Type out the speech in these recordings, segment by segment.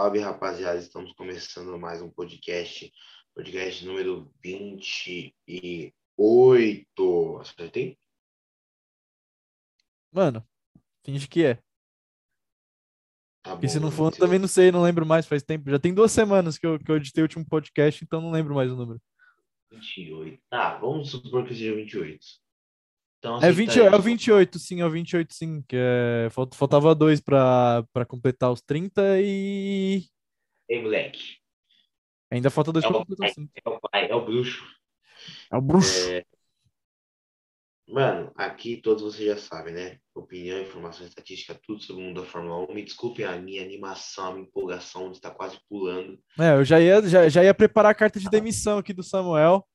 salve, rapaziada. Estamos começando mais um podcast. Podcast número 28. Acertei? Mano, finge que é. Tá Porque se não for, também não sei, não lembro mais, faz tempo. Já tem duas semanas que eu, que eu editei o último podcast, então não lembro mais o número. 28. Tá, vamos supor que seja 28. Então, É, aceita 20, aí. é o 28, sim, é o 28, sim. Que é, falt- faltava dois pra completar os 30 e. Ei, moleque. Ainda falta dois É pra o, completar os 30. é o pai, é o bruxo. É o bruxo. Mano, aqui todos vocês já sabem, né? Opinião, informação, estatística, tudo sobre o mundo da Fórmula 1. Me desculpem a minha animação, a minha empolgação estar quase pulando. É, eu já ia, já, já ia preparar a carta de demissão aqui do Samuel.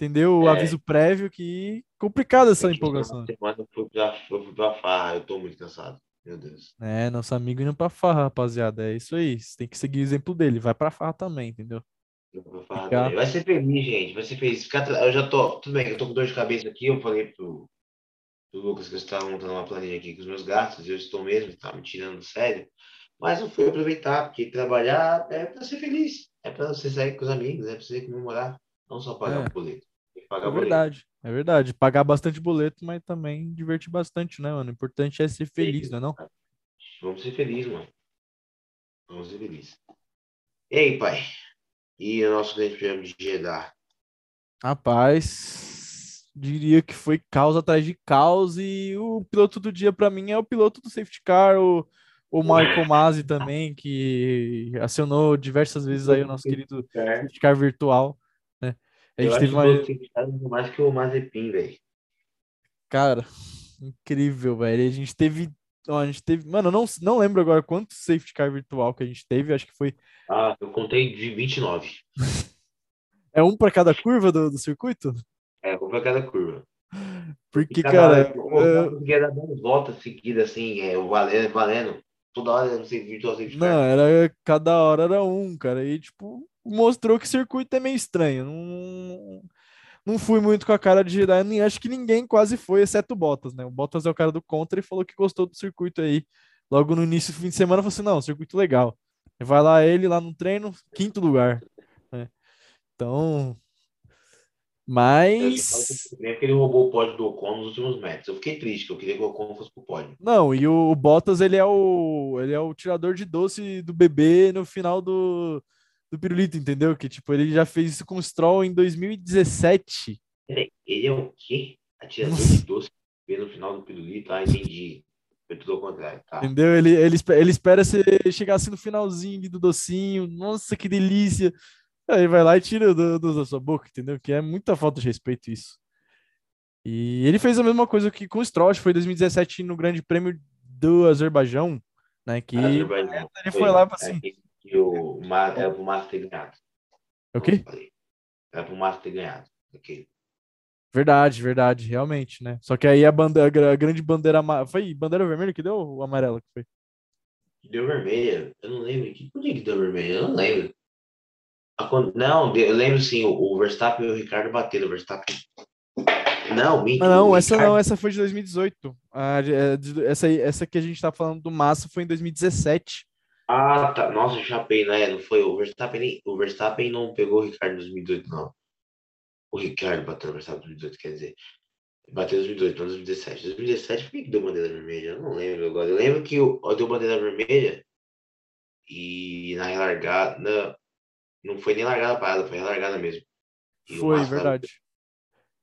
Entendeu? O É. aviso prévio que complicada essa empolgação. Eu fui pra, eu fui pra farra, eu tô muito cansado. Meu Deus. É, nosso amigo indo pra farra, rapaziada. É isso aí. Você tem que seguir o exemplo dele. Vai pra farra também, entendeu? Ficar- também. Vai ser feliz, gente. Vai ser feliz. Eu já tô. Tudo bem, eu tô com dor de cabeça aqui. Eu falei pro, pro Lucas que eu estava montando uma planilha aqui com os meus gastos. Eu estou mesmo, tá me tirando do sério. Mas eu fui aproveitar, porque trabalhar é pra ser feliz. É pra você sair com os amigos, é pra você comemorar. Não só pagar É. o boleto. Pagar É o boleto. verdade, é verdade. Pagar bastante boleto, mas também divertir bastante, né, mano? O importante é ser feliz, não é não? Vamos ser felizes, mano. Vamos ser felizes. E aí, pai? E o nosso grande prêmio de Jeddah? Rapaz, diria que foi caos atrás de caos e o piloto do dia pra mim é o piloto do safety car, o, o Michael Masi também, que acionou diversas vezes aí o nosso querido safety car virtual? A Eu gente acho teve uma... mais que o Mazepin, velho. Cara, incrível, velho. A gente teve... ó, a gente teve... Mano, eu não, não lembro agora quanto safety car virtual que a gente teve, acho que foi... Ah, eu contei de 29. É um pra cada curva do, do circuito? É, vou pra cada curva. Porque, cada cara, eu é, eu conseguia dar 10 voltas seguidas, assim, é, valendo, valendo. Toda hora eu não sei, virtual safety car. não, era cada hora era um, cara. E, tipo, mostrou que o circuito é meio estranho. Não, não fui muito com a cara de. Nem acho que ninguém quase foi, exceto o Bottas, né? O Bottas é o cara do contra e falou que gostou do circuito aí. Logo no início do fim de semana, falou assim: não, circuito legal. Vai lá ele, lá no treino, quinto lugar. né? Então. Mas. Nem porque ele roubou o pódio do Ocon nos últimos metros. Eu fiquei triste, que eu queria que o Ocon fosse pro pódio. Não, e o Bottas, ele é o, ele é o tirador de doce do bebê no final do, do pirulito, entendeu? Que, tipo, ele já fez isso com o Stroll em 2017. Peraí, ele é o quê? Atirador de doce no final do pirulito? Ah, entendi. Foi tudo ao contrário. Tá. Entendeu? Ele, ele, ele espera você chegar assim no finalzinho do docinho. Nossa, que delícia! Aí vai lá e tira do, do- da sua boca, entendeu? Que é muita falta de respeito isso. E ele fez a mesma coisa que com o Stroll, foi em 2017 no Grande Prêmio do Azerbaijão, né? Que Azerbaijão. ele foi lá pra é, que o Ma- era pro Massa ter ganhado. É o quê? Era pro Massa ter ganhado. Ok. Verdade, verdade, realmente, né? Só que aí a, a gra- a grande bandeira foi bandeira vermelha que deu ou o amarelo que foi? Deu vermelha. Eu não lembro. Por que deu vermelha? Eu não lembro. Não, eu lembro sim. O, Verstappen e o Ricardo bateram. O Verstappen. Não, mentira. Não, essa Ricardo- não, essa foi de 2018. A de- é, essa, essa que a gente tá falando do Massa foi em 2017. Ah, tá. Nossa, eu chapei, né? Não foi. O Verstappen, o Verstappen não pegou o Ricardo em 2018, não. O Ricardo bateu o Verstappen em 2018, quer dizer. Bateu em 2018, não em 2017. 2017, por que deu bandeira vermelha? Eu não lembro agora. Eu lembro que o, ó, deu bandeira vermelha e na relargada. Não foi nem largada parada, foi relargada mesmo. E Foi, Massa verdade.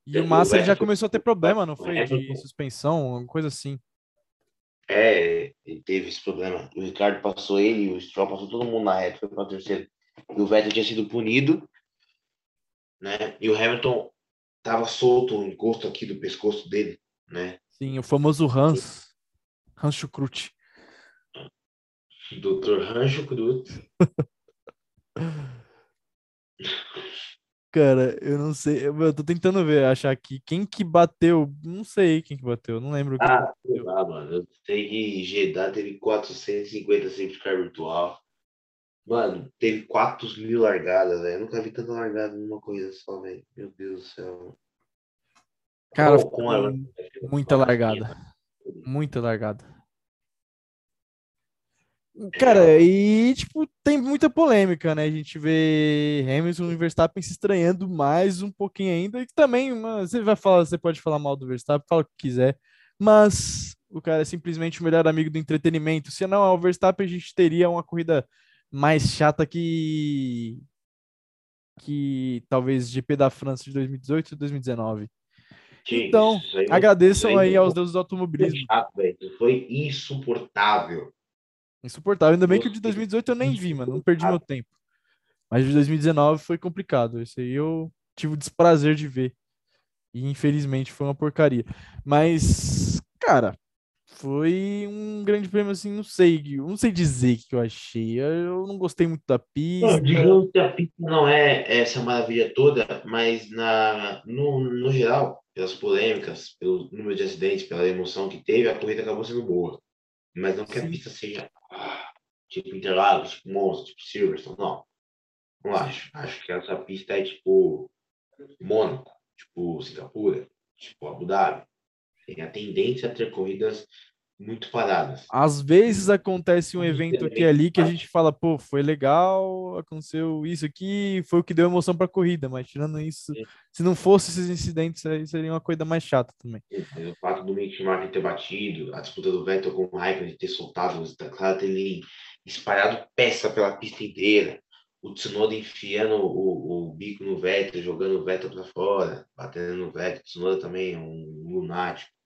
E É, o Massa já começou a ter problema, não foi? De suspensão, alguma coisa assim. É, ele teve esse problema. O Ricardo passou ele, o Stroll passou todo mundo na reta, foi para o terceiro. E o Vettel tinha sido punido, né? E o Hamilton tava solto o encosto aqui do pescoço dele, né? Sim, o famoso Hans. Hans Schukrut. Dr. Rancho Cruz. Cara, eu não sei. Eu, eu tô tentando ver, achar aqui. Quem que bateu? Não sei quem que bateu, não lembro. Ah, que sei lá, mano. Eu sei que Jeddah teve 450 safety car virtual. Mano, teve 4 mil largadas, velho. Eu nunca vi tanta largada numa coisa só, velho. Meu Deus do céu. Cara, ela- muita largada. Muita largada. Cara, e tipo, tem muita polêmica, né? A gente vê Hamilton e Verstappen se estranhando mais um pouquinho ainda. E também, você vai falar, você pode falar mal do Verstappen, fala o que quiser, mas o cara é simplesmente o melhor amigo do entretenimento. Se não é o Verstappen, a gente teria uma corrida mais chata que que talvez GP da França de 2018 e 2019. então, aí, agradeçam aí, aí aos deuses do automobilismo. Chato, foi insuportável. Insuportável. Ainda bem que o de 2018 eu nem vi, mano. Não perdi meu tempo. Mas o de 2019 foi complicado. Esse aí eu tive o desprazer de ver. E infelizmente foi uma porcaria. Mas, cara, foi um grande prêmio, assim, não sei, não sei dizer o que eu achei. Eu não gostei muito da pista. digamos que a pista não é essa maravilha toda, mas na, no, no geral, pelas polêmicas, pelo número de acidentes, pela emoção que teve, a corrida acabou sendo boa. Mas não que a pista seja ah, tipo Interlagos, tipo Monza, tipo Silverstone, não. Não acho. Acho que essa pista é tipo Mônaco, tipo Singapura, tipo Abu Dhabi. Tem a tendência a ter corridas muito paradas. Às vezes acontece um evento aqui ali que a gente fala, pô, foi legal, aconteceu isso aqui, foi o que deu emoção para a corrida, mas tirando isso, Sim. se não fosse esses incidentes, aí seria uma coisa mais chata também. O fato do Mick Schumacher ter batido, a disputa do Vettel com o Raikkonen de ter soltado os teclados, ele espalhado peça pela pista inteira, o Tsunoda enfiando o, o bico no Vettel, jogando o Vettel para fora, batendo no Vettel, o Tsunoda também é um lunático.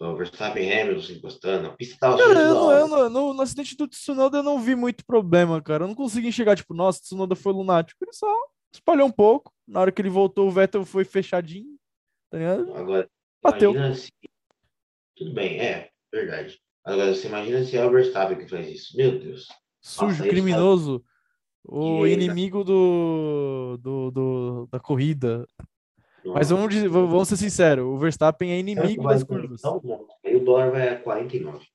O Verstappen Hamilton se encostando, a pista tava cara, eu, não, eu não, no, no acidente do Tsunoda eu não vi muito problema, cara. Eu não consegui enxergar, tipo, nossa, Tsunoda foi lunático. Ele só espalhou um pouco. Na hora que ele voltou, o Vettel foi fechadinho. Tá ligado? Agora, bateu. Se... Tudo bem, é, verdade. Agora, você imagina se é o Verstappen que faz isso. Meu Deus. Sujo, nossa, criminoso. O inimigo do, do, do, da corrida. Mas vamos, dizer, vamos ser sinceros, o Verstappen é inimigo das curvas. Aí o dólar vai a 49.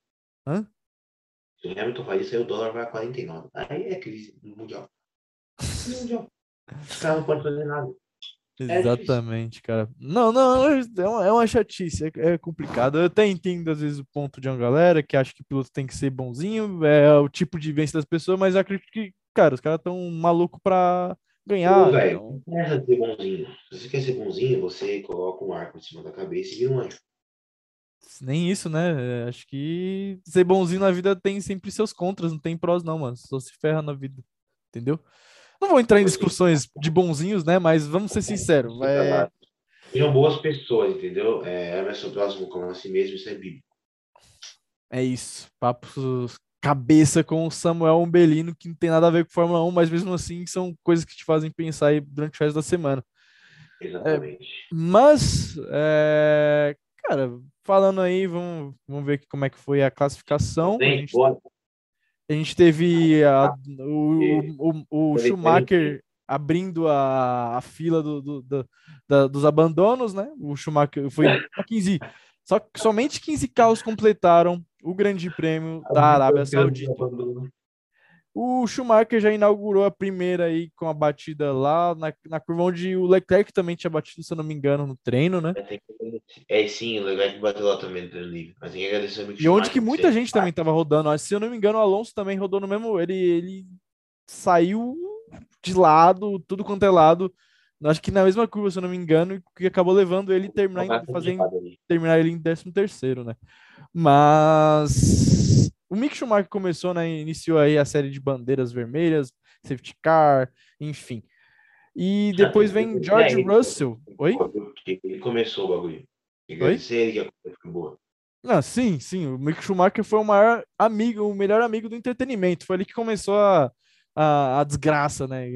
Hã? Se o Hamilton faz isso, aí o dólar vai a 49. Aí é crise mundial. mundial. O cara não pode fazer nada. É Exatamente, é cara. Não, não, é uma, é uma chatice, é, é, complicado. Eu até entendo, às vezes, o ponto de uma galera que acha que o piloto tem que ser bonzinho, é o tipo de vivência das pessoas, mas eu acredito que, cara, os caras estão malucos pra ganhar. Pô, velho, então... não ser bonzinho. Se você quer ser bonzinho, você coloca um arco em cima da cabeça e vira um anjo. Nem isso, né? É, acho que ser bonzinho na vida tem sempre seus contras, não tem prós, não, mano. Só se ferra na vida. Entendeu? Não vou entrar em discussões de bonzinhos, né? Mas vamos ser sinceros. É... Sejam boas pessoas, entendeu? É, é seu próximo como a si mesmo, isso é bíblico. É isso. Papos cabeça com o Samuel Umbelino, que não tem nada a ver com Fórmula 1, mas mesmo assim são coisas que te fazem pensar aí durante o resto da semana. Exatamente. É, mas, é, cara, falando aí, vamos, vamos ver como é que foi a classificação. a, gente, a gente teve a, o, o, o Schumacher abrindo a, a fila do, do, do da, dos abandonos, né? O Schumacher foi 15, só, somente 15 carros completaram o Grande Prêmio da Arábia Saudita. O Schumacher já inaugurou a primeira aí com a batida lá na, na curva onde o Leclerc também tinha batido, se eu não me engano, no treino, né? É, sim, o Leclerc bateu lá também no treino livre. Mas tem que agradecer muito E onde que muita gente também estava rodando. Se eu não me engano, o Alonso também rodou no mesmo. Ele, ele saiu de lado, tudo quanto é lado. Acho que na mesma curva, se eu não me engano, que acabou levando ele terminar, fazendo, terminar ele em 13 terceiro, né? Mas o Mick Schumacher começou, né? Iniciou aí a série de bandeiras vermelhas, safety car, enfim. E depois vem George Russell. Oi? Ele começou o bagulho. Oi? Ele que a coisa foi boa. Não, sim, sim. O Mick Schumacher foi o maior amigo, o melhor amigo do entretenimento. Foi ali que começou a, a, a desgraça, né?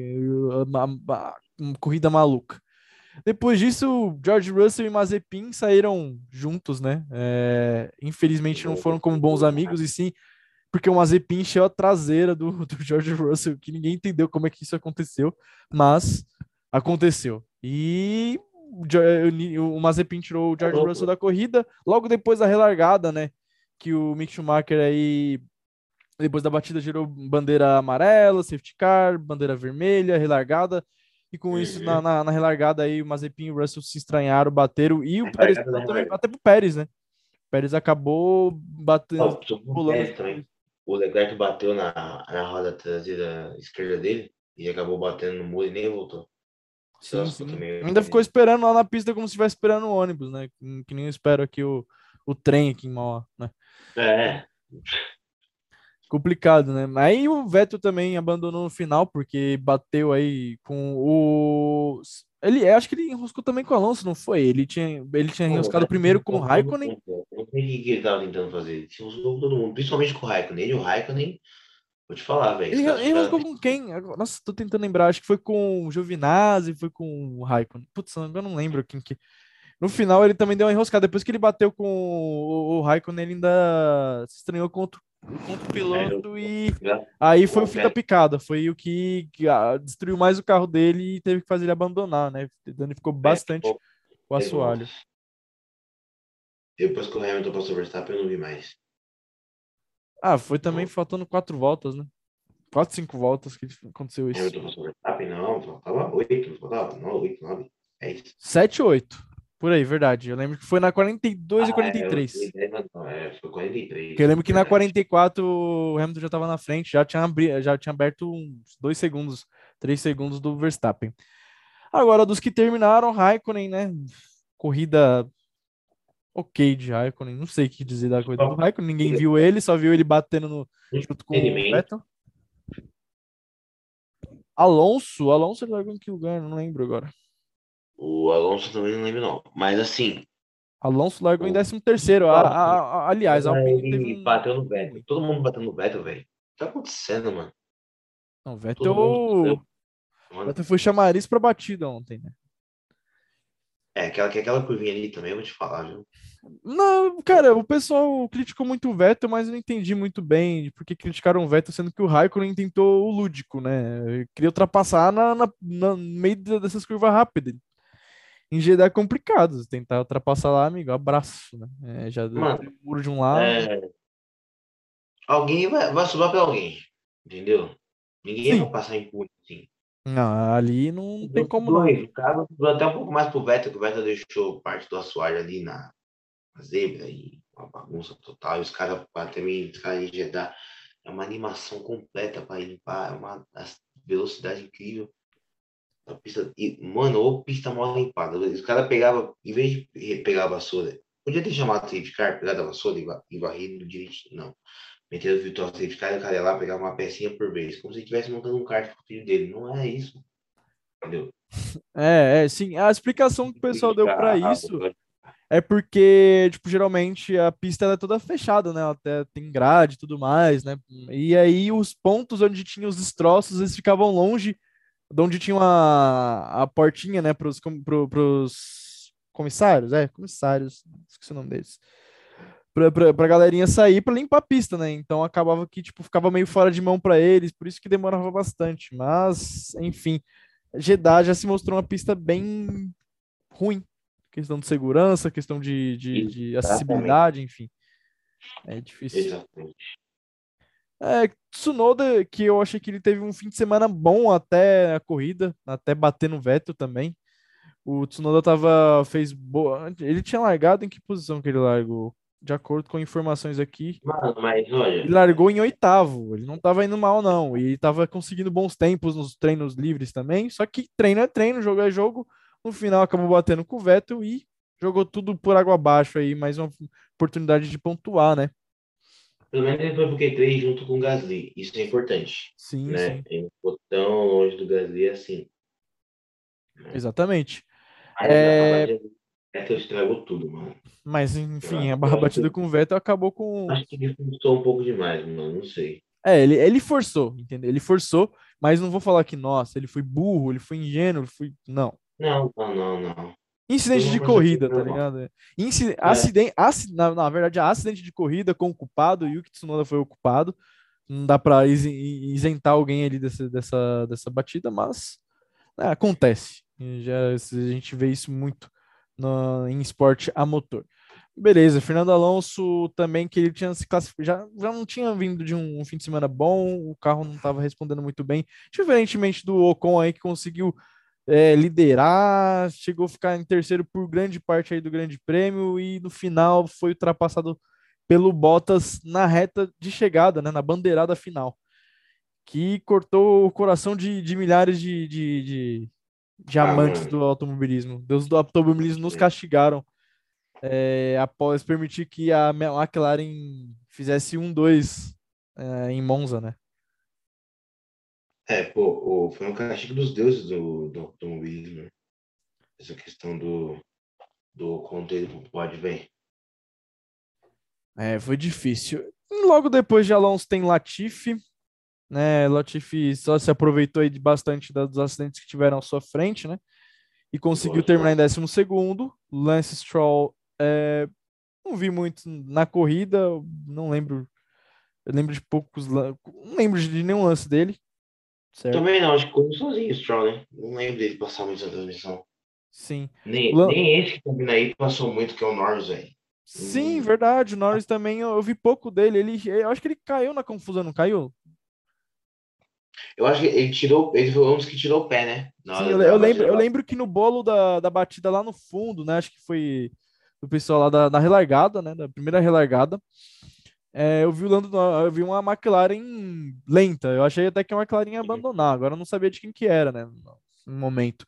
A, a, a, corrida maluca. Depois disso, George Russell e Mazepin saíram juntos, né? É, infelizmente não foram como bons amigos, e sim porque o Mazepin encheu a traseira do, do George Russell, que ninguém entendeu como é que isso aconteceu, mas aconteceu. E o Mazepin tirou o George Russell da corrida, logo depois da relargada, né? Que o Mick Schumacher aí, depois da batida, gerou bandeira amarela, safety car, bandeira vermelha, relargada. E com isso, na, na, na, relargada aí, o Mazepin e o Russell se estranharam, bateram. E o Pérez também, até pro Pérez, né? O Pérez acabou batendo. pulando. o Leclerc bateu na, na roda traseira esquerda dele e acabou batendo no muro e nem voltou. Sim, Nossa, sim. também- Ainda ficou esperando lá na pista como se estivesse esperando o ônibus, né? Que que nem eu espero aqui o, o trem aqui em Mauá, né? É, Complicado, né? Aí o Vettel também abandonou no final, porque bateu aí com o. Ele, acho que ele enroscou também com o Alonso, não foi? Ele tinha, ele tinha enroscado primeiro com o Raikkonen. Eu não sei o que ele tava tentando fazer. Ele tinha com todo mundo, principalmente com o Raikkonen. Ele e o Raikkonen, vou te falar, velho. Ele ele enroscou com quem? Nossa, tô tentando lembrar. Acho que foi com o Giovinazzi, foi com o Raikkonen. Putz, eu não lembro quem que. No final ele também deu uma enroscada. Depois que ele bateu com o, o Raikkonen, ele ainda se estranhou contra, contra o piloto e aí foi o fim da picada. Foi o que, ah, destruiu mais o carro dele e teve que fazer ele abandonar, né? Danificou bastante ficou- o assoalho. Depois que o Hamilton passou o Verstappen, eu não vi mais. Ah, foi também faltando quatro voltas, né? Quatro, cinco voltas que aconteceu O isso. Hamilton passou o Verstappen, não, faltava oito, não faltava, não, oito, nove, dez. 7, 8. Por aí, verdade. Eu lembro que foi na 42 e Ah, 43. É, eu- não, é, foi 43. Porque eu lembro que na verdade. 44 o Hamilton já estava na frente, já tinha, abri... já tinha aberto uns dois segundos, três segundos do Verstappen. Agora, dos que terminaram, Raikkonen, né? Corrida ok de Raikkonen. Não sei o que dizer da corrida do Raikkonen. Ninguém viu ele, só viu ele batendo no... junto com o. Vettel. Alonso, Alonso ele largou em que lugar? Não lembro agora. O Alonso também não lembro, não. Mas assim, Alonso largou em O- 13 terceiro. A- a- a- aliás, a Alpine ele teve bateu no Vettel. Todo mundo bateu no Vettel, velho. O que tá acontecendo, mano? Não, Todo Vettel... mundo. Mano, Vettel foi chamariz pra batida ontem, né? É, aquela, que aquela curvinha ali também, eu vou te falar, viu? Não, cara, o pessoal criticou muito o Vettel, mas eu não entendi muito bem por que criticaram o Vettel, sendo que o Raikkonen tentou o lúdico, né? Ele queria ultrapassar na, na- na- no meio de- dessas curvas rápidas. Em Jeddah é complicado, tentar ultrapassar lá, amigo, abraço, né? É, já deu Mano, o muro de um lado. É, alguém vai, vai sobrar pra alguém, entendeu? Ninguém Sim. vai passar impune, assim. Não, ali não, não tem como não. Dois, O cara sobrou até um pouco mais pro Vettel, que o Vettel deixou parte do assoalho ali na, na zebra e uma bagunça total. E os caras, também, os caras de Jeddah, é uma animação completa pra limpar, é uma velocidade incrível. A pista, e, mano, ou pista mal limpada. Os caras pegavam, em vez de pegar a vassoura, podia ter chamado o safety car, pegado a vassoura e, va- e varrido direitinho. Não. Meteram o virtual safety car e o cara ia lá pegar uma pecinha por vez, como se estivesse montando um kart com o filho dele. Não é isso. Entendeu? É, é, sim. A explicação que o pessoal deu Ah, isso é porque, tipo, geralmente a pista ela é toda fechada, né? Ela Até tem grade e tudo mais, né? E aí os pontos onde tinha os destroços, eles ficavam longe de onde tinha a, a portinha, né? Pros, pro, pros comissários, é, comissários, esqueci o nome deles. Pra, pra, pra galerinha sair pra limpar a pista, né? Então acabava que, tipo, ficava meio fora de mão pra eles, por isso que demorava bastante. Mas, enfim, Jeddah já se mostrou uma pista bem ruim questão de segurança, questão de, de, de acessibilidade, enfim. É difícil. Exatamente. É, Tsunoda, que eu achei que ele teve um fim de semana bom até a corrida, até bater no Vettel também. O Tsunoda tava, fez boa. Ele tinha largado em que posição que ele largou? De acordo com informações aqui, Mano, mas olha, ele largou em oitavo. Ele não tava indo mal, não. E tava conseguindo bons tempos nos treinos livres também. Só que treino é treino, jogo é jogo. No final acabou batendo com o Vettel e jogou tudo por água abaixo aí. Mais uma oportunidade de pontuar, né? Pelo menos ele foi pro Q3 junto com o Gasly. Isso é importante, Sim, né? sim. Ele não ficou tão longe do Gasly assim. Exatamente. Mas É- Vettel Vettel estragou tudo, mano. Mas, enfim, a barra batida que- com o Vettel acabou com. Acho que ele forçou um pouco demais, mano. Não sei. É, ele, ele forçou, entendeu? Ele forçou, mas não vou falar que, nossa, ele foi burro, ele foi ingênuo, ele foi. Não. Não, não, não, não. Incidente de corrida, tá ligado? Inci... Acidente, aci... na, na verdade, acidente de corrida com o culpado, Yuki Tsunoda foi o culpado. Não dá pra isen- isentar alguém ali dessa, dessa, dessa batida, mas né, acontece. Já, a gente vê isso muito no, em esporte a motor. Beleza, Fernando Alonso também, que ele tinha se classificado, já, já não tinha vindo de um, fim de semana bom, o carro não estava respondendo muito bem, diferentemente do Ocon aí, que conseguiu é, liderar, chegou a ficar em terceiro por grande parte aí do Grande Prêmio e no final foi ultrapassado pelo Bottas na reta de chegada, né, na bandeirada final, que cortou o coração de, de milhares de, de, de, de amantes do automobilismo. Deus do automobilismo nos castigaram é, após permitir que a McLaren fizesse um dois é, em Monza, né? É, pô, foi um castigo dos deuses do, do automobilismo. Né? Essa questão do, do conteúdo pode bem. É, foi difícil. Logo depois de Alonso tem Latifi, né? Latifi só se aproveitou aí de bastante dos acidentes que tiveram à sua frente, né? E conseguiu Boa, terminar em décimo segundo. Lance Stroll, é, não vi muito na corrida, não lembro. Eu lembro de poucos, não lembro de nenhum lance dele. Certo? Também não, acho que correu sozinho o Stroll, né? Não lembro dele passar muito a transmissão. Sim. Nem, Lan... nem esse que também aí passou muito, que é o Norris, velho. Sim, hum. verdade. O Norris também, eu, eu, vi pouco dele. Ele, eu acho que ele caiu na confusão, não caiu? Eu acho que ele tirou, ele foi um dos que tirou o pé, né? Sim, eu, eu lembro, eu lembro que no bolo da, da batida lá no fundo, né? Acho que foi o pessoal lá da, da relargada, né? Da primeira relargada. É, eu vi o Lando, eu vi uma McLaren lenta. Eu achei até que a McLaren ia abandonar. Agora eu não sabia de quem que era, né? No momento.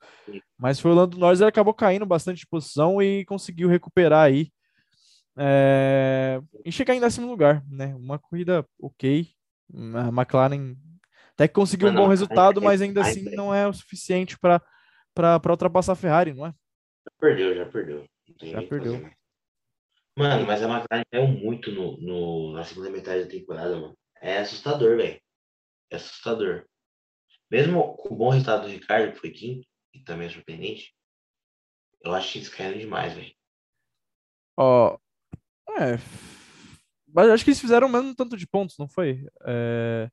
Mas foi o Lando Norris, ele acabou caindo bastante de posição e conseguiu recuperar aí é, e chegar em décimo lugar, né? Uma corrida ok. A McLaren até que conseguiu um bom resultado, mas ainda assim não é o suficiente para ultrapassar a Ferrari, não é? Já perdeu, já perdeu. Já perdeu. Mano, mas a McLaren caiu muito no, no, na segunda metade da temporada, mano. É assustador, velho. É assustador. Mesmo com o bom resultado do Ricardo, que foi quinto, e também é surpreendente, eu acho que eles caíram demais, velho. Ó, é. Mas acho que eles fizeram o mesmo tanto de pontos, não foi? É...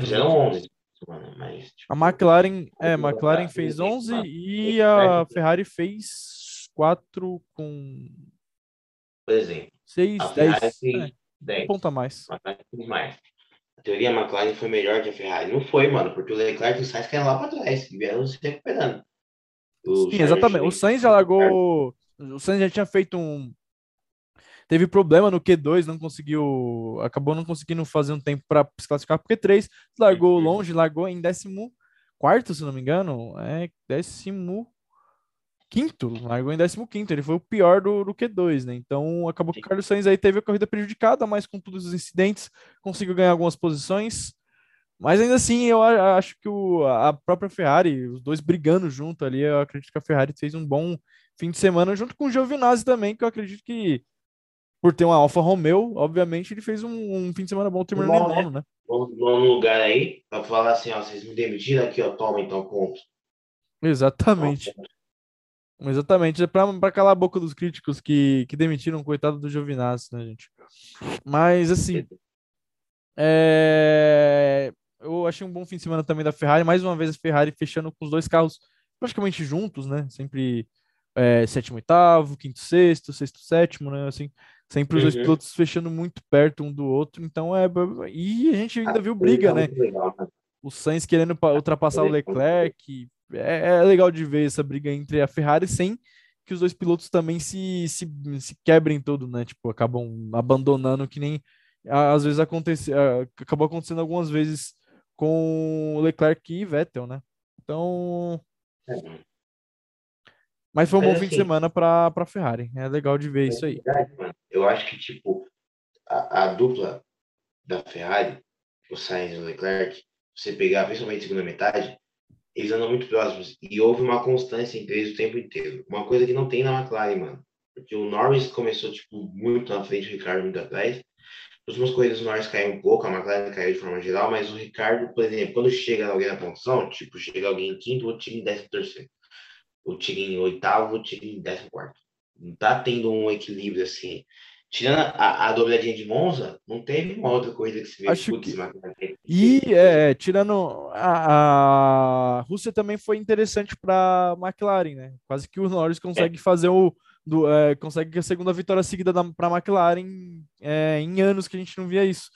Fizeram 11, mano, mas... Tipo, a McLaren, é, a McLaren fez 11 e a Ferrari fez 4 com... Por exemplo, 6, a 10, fez é, 10. Um ponto a mais. Mais. A teoria, McLaren foi melhor que a Ferrari. Não foi, mano, porque o Leclerc e o Sainz caíram lá para trás, e vieram se recuperando. O Sim, exatamente. O Sainz já largou... O Sainz já tinha feito um Teve problema no Q2, não conseguiu, acabou não conseguindo fazer um tempo para se classificar porque 3 largou uhum. longe, largou em 14 quarto, se não me engano, é 15 quinto, largou em 15 quinto, ele foi o pior do, do Q2, né? Então acabou que o Carlos Sainz aí teve a corrida prejudicada, mas com todos os incidentes conseguiu ganhar algumas posições. Mas ainda assim, eu acho que o, a própria Ferrari, os dois brigando junto ali, eu acredito que a Ferrari fez um bom fim de semana junto com o Giovinazzi também, que eu acredito que por ter uma Alfa Romeo, obviamente ele fez um, um fim de semana bom terminando em nono, né? Vamos num lugar aí para falar assim, ó, vocês me demitiram aqui, ó, toma então ponto. Exatamente. Nossa. Exatamente, é para calar a boca dos críticos que, que demitiram o coitado do Giovinazzi, né, gente? Mas, assim, é... eu achei um bom fim de semana também da Ferrari. Mais uma vez a Ferrari fechando com os dois carros praticamente juntos, né? Sempre é, sétimo, oitavo, quinto, sexto, sexto, sétimo, né? Assim, Sempre os dois uhum. pilotos fechando muito perto um do outro. Então é. E a gente ainda viu briga, né? né? O Sainz querendo ultrapassar o Leclerc. É, é, legal de ver essa briga entre a Ferrari sem que os dois pilotos também se, se, se quebrem todo, né? Tipo, acabam abandonando, que nem às vezes acontece, acabou acontecendo algumas vezes com o Leclerc e Vettel, né? Então. É. Mas foi um Mas, bom assim, fim de assim semana para a Ferrari. É legal de ver é isso aí. Verdade, Eu acho que, tipo, a, a, dupla da Ferrari, o Sainz e o Leclerc, você pegar, principalmente segunda metade, eles andam muito próximos. E houve uma constância entre eles o tempo inteiro. Uma coisa que não tem na McLaren, mano. Porque o Norris começou, tipo, muito na frente, o Ricardo muito atrás. Nas últimas corridas o Norris caiu um pouco, a McLaren caiu de forma geral, mas o Ricardo, por exemplo, quando chega alguém na pontuação, tipo, chega alguém em quinto, outro time em décimo terceiro o Tigre em oitavo, o Tigre em décimo quarto. Não tá tendo um equilíbrio assim. Tirando a, a dobradinha de Monza, não teve uma outra corrida que se vê. Acho que... E é, tirando a, a Rússia também foi interessante para McLaren, né? Quase que o Norris consegue é. fazer o do, é, consegue a segunda vitória seguida para a McLaren é, em anos que a gente não via isso.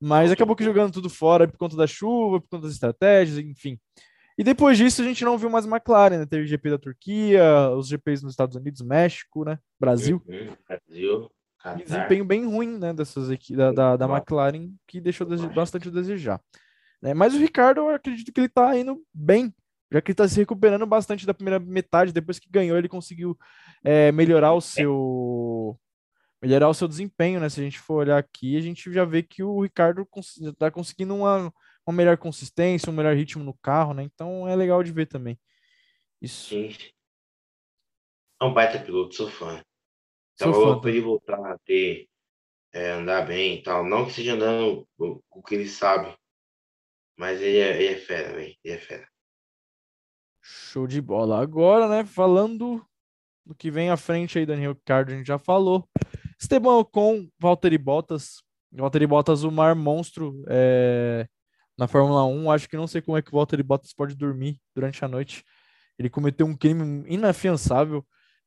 Mas acabou que jogando tudo fora por conta da chuva, por conta das estratégias, enfim. E depois disso a gente não viu mais McLaren, né? Teve GP da Turquia, os GPs nos Estados Unidos, México, né? Brasil. Uhum, Brasil. Qatar. desempenho bem ruim, né, dessas aqui da, da, da. McLaren, que deixou bastante a desejar. né? Mas o Ricardo, eu acredito que ele tá indo bem, já que ele tá se recuperando bastante da primeira metade, depois que ganhou, ele conseguiu é, melhorar o seu melhorar o seu desempenho, né? Se a gente for olhar aqui, a gente já vê que o Ricardo cons- tá conseguindo uma, uma melhor consistência, um melhor ritmo no carro, né? Então é legal de ver também. Isso. Sim. É um baita piloto, sou fã. Sou louco pra ele voltar a ter, é, andar bem e tal. Não que seja andando o, o que ele sabe, mas ele é, ele é fera, velho. Ele é fera. Show de bola. Agora, né, falando do que vem à frente aí, Daniel Ricardo, a gente já falou. Esteban Ocon, Valtteri Bottas. Valtteri Bottas, o mar monstro é, na Fórmula 1. Acho que não sei como é que o Valtteri Bottas pode dormir durante a noite. Ele cometeu um crime inafiançável.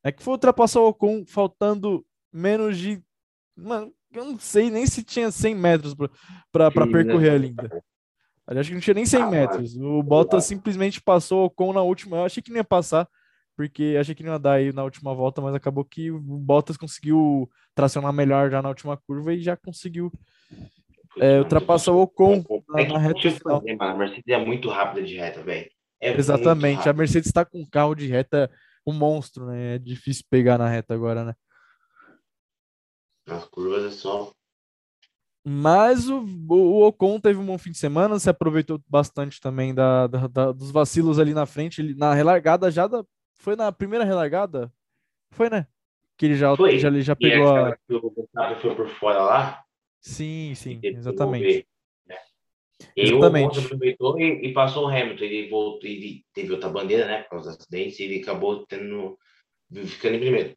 É que foi ultrapassar o Ocon faltando menos de. Mano, eu não sei nem se tinha 100 metros para Sim, né? percorrer ali ainda. Acho que não tinha nem 100 Ah, metros. O Bottas simplesmente passou o Ocon na última. Eu achei que não ia passar, porque achei que não ia dar aí na última volta, mas acabou que o Bottas conseguiu tracionar melhor já na última curva e já conseguiu é, ultrapassar o Ocon na, É na reta final. A Mercedes é muito rápida de reta, velho. É Exatamente. A. Mercedes está com um carro de reta, um monstro, né? É difícil pegar na reta agora, né? Nas curvas é só. Mas o, o Ocon teve um bom fim de semana, se aproveitou bastante também da, da- da- dos vacilos ali na frente. Ele, na relargada já da, foi na primeira relargada? Foi, né? Que ele já, Foi. já, ele já E pegou a. o Verstappen foi por fora lá. Sim, sim, e exatamente. devolver, né? E aí o Exatamente. Ocon aproveitou e, e passou o Hamilton. Ele voltou, ele teve outra bandeira, né? Por causa dos acidentes, e ele acabou tendo, ficando em primeiro.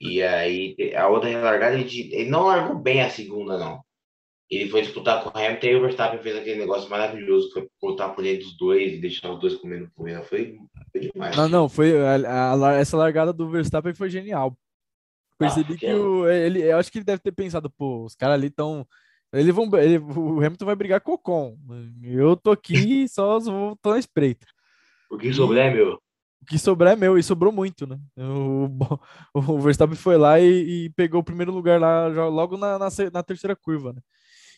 E aí, a outra relargada, ele, ele não largou bem a segunda, não. Ele foi disputar com o Hamilton e o Verstappen fez aquele negócio maravilhoso, que foi botar por dentro dos dois e deixar os dois comendo poeira. Foi, foi demais. Não, não, foi a- a essa largada do Verstappen foi genial. Percebi Ah, que é. o, ele, eu acho que ele deve ter pensado, pô, os caras ali estão. Eles vão, ele- o Hamilton vai brigar com o Ocon. Eu tô aqui só vou tô na espreita. O que sobrar é meu. O que sobrar é meu, e sobrou muito, né? O, o Verstappen foi lá e, e pegou o primeiro lugar lá logo na, na, na terceira curva, né?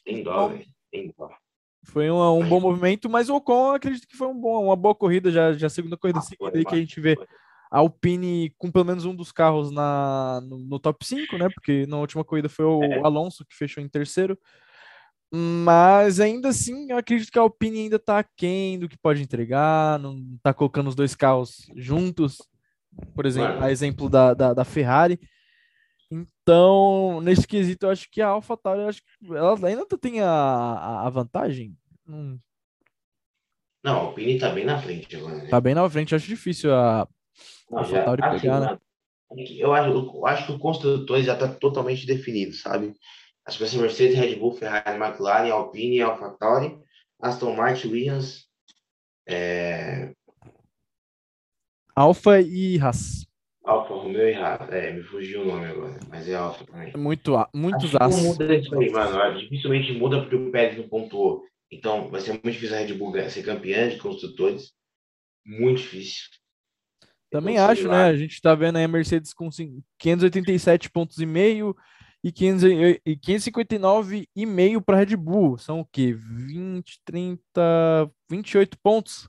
Tem dó, Bom, velho. Tem dó. Foi um, um bom movimento, mas o Ocon acredito que foi um bom, uma boa corrida, já, já a segunda corrida Ah, seguida foi, que a gente vê a Alpine com pelo menos um dos carros na, no, no top 5, né? Porque na última corrida foi o É. Alonso que fechou em terceiro. Mas ainda assim, eu acredito que a Alpine ainda tá aquém do que pode entregar, não tá colocando os dois carros juntos, por exemplo, a exemplo da, da, da Ferrari. Então, nesse quesito, eu acho que a AlphaTauri, eu acho que ela ainda tem a, a, vantagem. Hum, Não, a Alpine tá bem na frente agora, né? tá bem na frente, acho difícil a, Não, a AlphaTauri assim, pegar, né? mano, é eu, acho, eu acho que o construtor já tá totalmente definido, sabe? Vai ser Mercedes, Red Bull, Ferrari, McLaren, Alpine, AlphaTauri, Aston Martin, Williams, é, Alfa e Haas. Alfa Romeo e Haas. É, me fugiu o nome agora, mas é Alfa também. Muito, a- muitos muda isso aí, mano. Dificilmente muda porque o Pérez não pontuou. Então, vai ser muito difícil a Red Bull ser campeã de construtores. Muito difícil. Também acho, né? A gente tá vendo aí a Mercedes com cin- 587 pontos e meio e 500 e- e 559 e meio para Red Bull. São o quê? 20, 30, 28 pontos.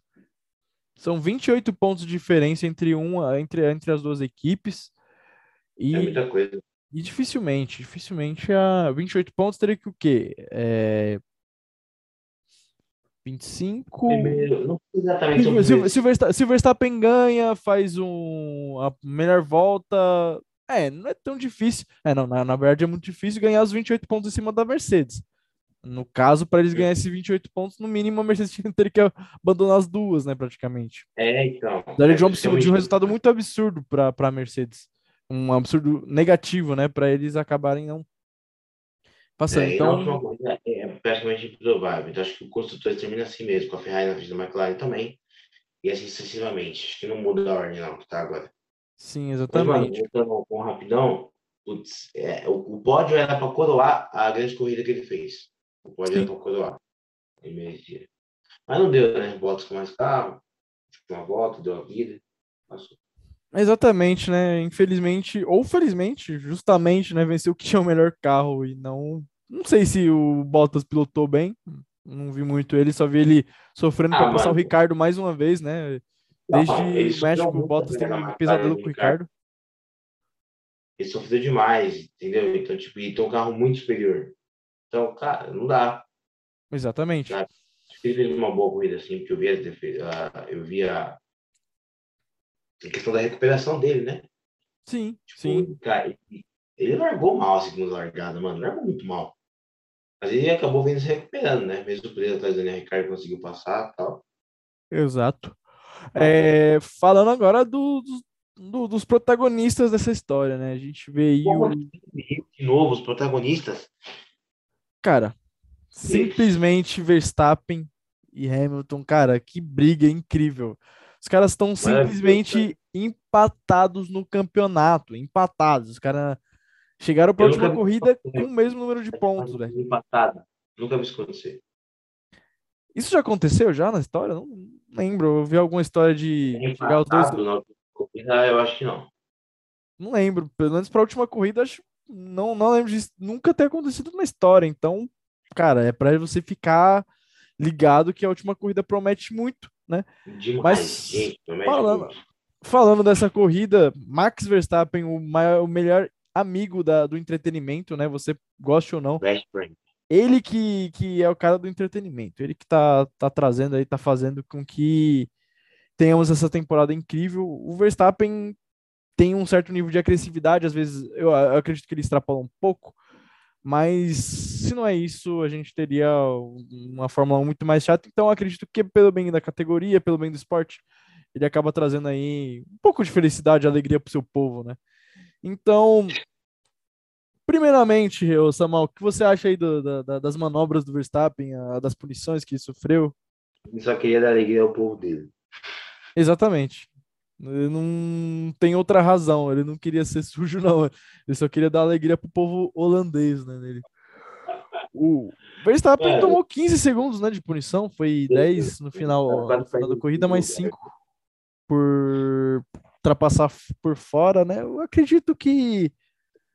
São 28 pontos de diferença entre uma entre, entre as duas equipes. É E, muita coisa. e dificilmente, dificilmente a 28 pontos teria que o quê? É, 25 Primeiro, não exatamente se, se, se o Versta- se o Verstappen ganha, faz um, a melhor volta. É, não é tão difícil. É, não, na, na verdade é muito difícil ganhar os 28 pontos em cima da Mercedes. No caso, para eles ganharem esses 28 pontos, no mínimo a Mercedes tinha- que abandonar as duas, né, praticamente. É, então. Daria É de um, de um resultado muito absurdo para a Mercedes. Um absurdo negativo, né, para eles acabarem não passando. É, então, última corrida é praticamente improvável. Então, acho que o construtor termina assim mesmo, com a Ferrari na frente da McLaren também. E assim sucessivamente. Acho que não muda a ordem, não, que tá agora. Sim, Mas, mano, exatamente. com rapidão, putz, é, o, o pódio era para coroar a grande corrida que ele fez. O pódio Sim. era para coroar. Ele merecia. Mas não deu, né? Bottas com mais carro, uma volta, deu a vida. Passou. Exatamente, né? Infelizmente, ou felizmente, justamente, né? Venceu o que tinha o melhor carro e não. Não sei se o Bottas pilotou bem, não vi muito ele, só vi ele sofrendo Ah, para passar o. Ricardo mais uma vez, né? Desde o México, o Bottas tem um pesadelo do com o Ricardo. Ele sofreu demais, entendeu? Então, tipo, ele tem um carro muito superior. Então, cara, não dá. Exatamente. Ele fez uma boa corrida, assim, porque eu vi, a- eu vi a, a questão da recuperação dele, né? Sim, Tipo, sim. cara, ele, ele largou mal a segunda largada, mano. Largou muito mal. Mas ele acabou vindo se recuperando, né? Mesmo preso atrás do Daniel Ricardo conseguiu passar e tal. Exato. É, falando agora do- dos- do- dos protagonistas dessa história, né? A gente vê aí o. de novo, os protagonistas. Cara, simplesmente Verstappen e Hamilton, cara, que briga incrível. Os caras estão simplesmente empatados no campeonato, empatados. Os caras chegaram para a última corrida com o mesmo número de pontos, velho. Empatada. Nunca vi isso acontecer. Isso já aconteceu já na história? Não lembro. Eu vi alguma história de chegar os dois. Na corrida, eu acho que não. Não lembro. Pelo menos para a última corrida, acho não, não lembro disso nunca ter acontecido na história. Então, cara, é para você ficar ligado que a última corrida promete muito, né? Demais, Mas, gente. falando- muito. Falando dessa corrida, Max Verstappen, o, maior, o melhor amigo da- do entretenimento, né? Você goste ou não, Best friend. Ele que, que é o cara do entretenimento, ele que tá, tá trazendo aí, tá fazendo com que tenhamos essa temporada incrível. O Verstappen tem um certo nível de agressividade, às vezes eu, eu acredito que ele extrapola um pouco, mas se não é isso, a gente teria uma Fórmula 1 muito mais chata. Então, acredito que pelo bem da categoria, pelo bem do esporte, ele acaba trazendo aí um pouco de felicidade alegria pro seu povo, né? Então, primeiramente, Samuel, o que você acha aí do- da- da- das manobras do Verstappen, a- das punições que ele sofreu? Ele só queria dar alegria ao povo dele. Exatamente. Ele não tem outra razão, ele não queria ser sujo, não. Ele só queria dar alegria pro povo holandês, né? Nele. O Verstappen É. tomou 15 segundos, né, de punição, foi 10 no final, no final da corrida, mais lugar. 5 por ultrapassar por fora, né? Eu acredito que.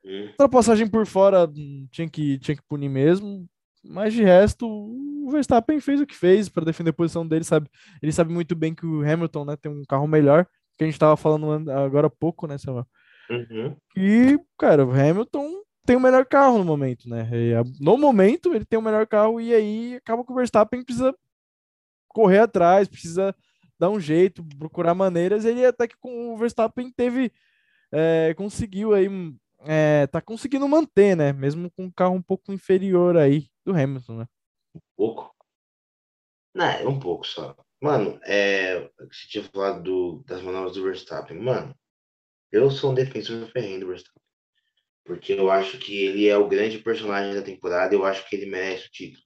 Ultrapassagem por fora hum, tinha que, tinha que punir mesmo, mas de resto, o Verstappen fez o que fez para defender a posição dele, sabe? Ele sabe muito bem que o Hamilton, né, tem um carro melhor, que a gente tava falando an- agora há pouco, né, Samuel? Uhum. E, cara, o Hamilton tem o melhor carro no momento, né? No momento, ele tem o melhor carro e aí acaba que o Verstappen precisa correr atrás, precisa dar um jeito, procurar maneiras. Ele até que com o Verstappen teve, é, conseguiu aí, hum, é, tá conseguindo manter, né? Mesmo com um carro um pouco inferior aí do Hamilton, né? Pouco? Não, é um pouco só. Mano, é, você tinha falado do, das manobras do Verstappen. Mano, eu sou um defensor ferrenho do Verstappen. Porque eu acho que ele é o grande personagem da temporada. Eu acho que ele merece o título.